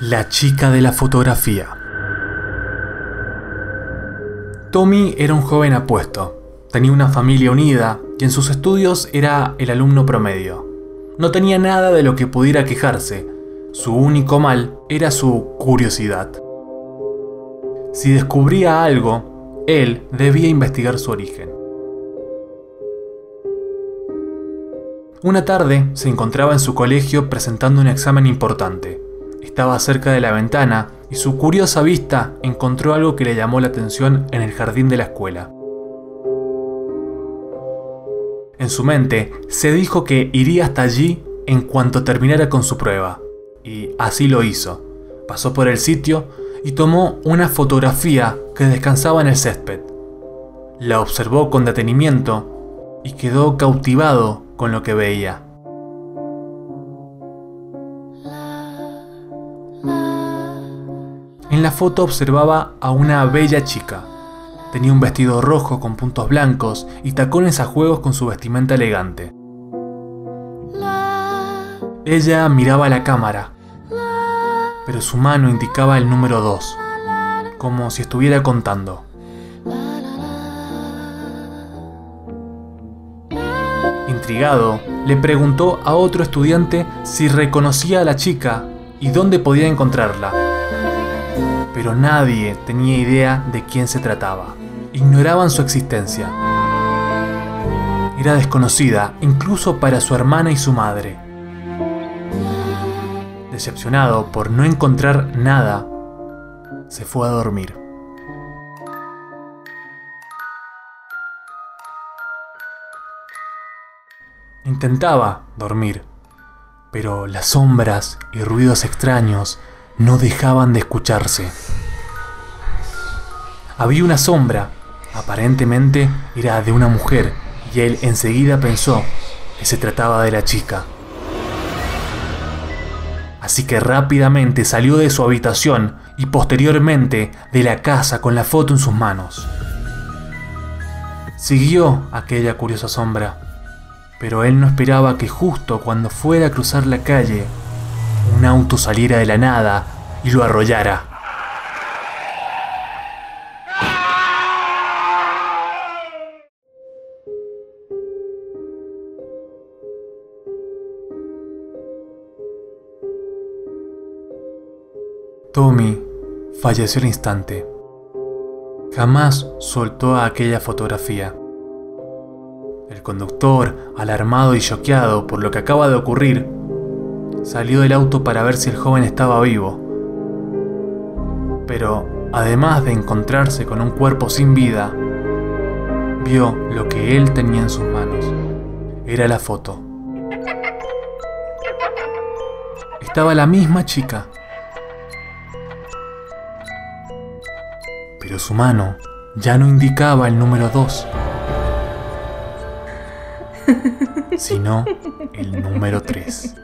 La chica de la fotografía. Tommy era un joven apuesto. Tenía una familia unida y en sus estudios era el alumno promedio. No tenía nada de lo que pudiera quejarse. Su único mal era su curiosidad. Si descubría algo, él debía investigar su origen. Una tarde se encontraba en su colegio presentando un examen importante. Estaba cerca de la ventana y su curiosa vista encontró algo que le llamó la atención en el jardín de la escuela. En su mente se dijo que iría hasta allí en cuanto terminara con su prueba, y así lo hizo. Pasó por el sitio y tomó una fotografía que descansaba en el césped. La observó con detenimiento y quedó cautivado con lo que veía. En la foto observaba a una bella chica. Tenía un vestido rojo con puntos blancos y tacones a juegos con su vestimenta elegante. Ella miraba la cámara, pero su mano indicaba el número 2, como si estuviera contando. Intrigado, le preguntó a otro estudiante si reconocía a la chica y dónde podía encontrarla pero nadie tenía idea de quién se trataba. Ignoraban su existencia. Era desconocida incluso para su hermana y su madre. Decepcionado por no encontrar nada, se fue a dormir. Intentaba dormir, pero las sombras y ruidos extraños no dejaban de escucharse. Había una sombra, aparentemente era de una mujer, y él enseguida pensó que se trataba de la chica. Así que rápidamente salió de su habitación y posteriormente de la casa con la foto en sus manos. Siguió aquella curiosa sombra, pero él no esperaba que justo cuando fuera a cruzar la calle, un auto saliera de la nada y lo arrollara. Tommy falleció al instante. Jamás soltó a aquella fotografía. El conductor, alarmado y choqueado por lo que acaba de ocurrir, salió del auto para ver si el joven estaba vivo. Pero, además de encontrarse con un cuerpo sin vida, vio lo que él tenía en sus manos. Era la foto. Estaba la misma chica. Pero su mano ya no indicaba el número 2, sino el número 3.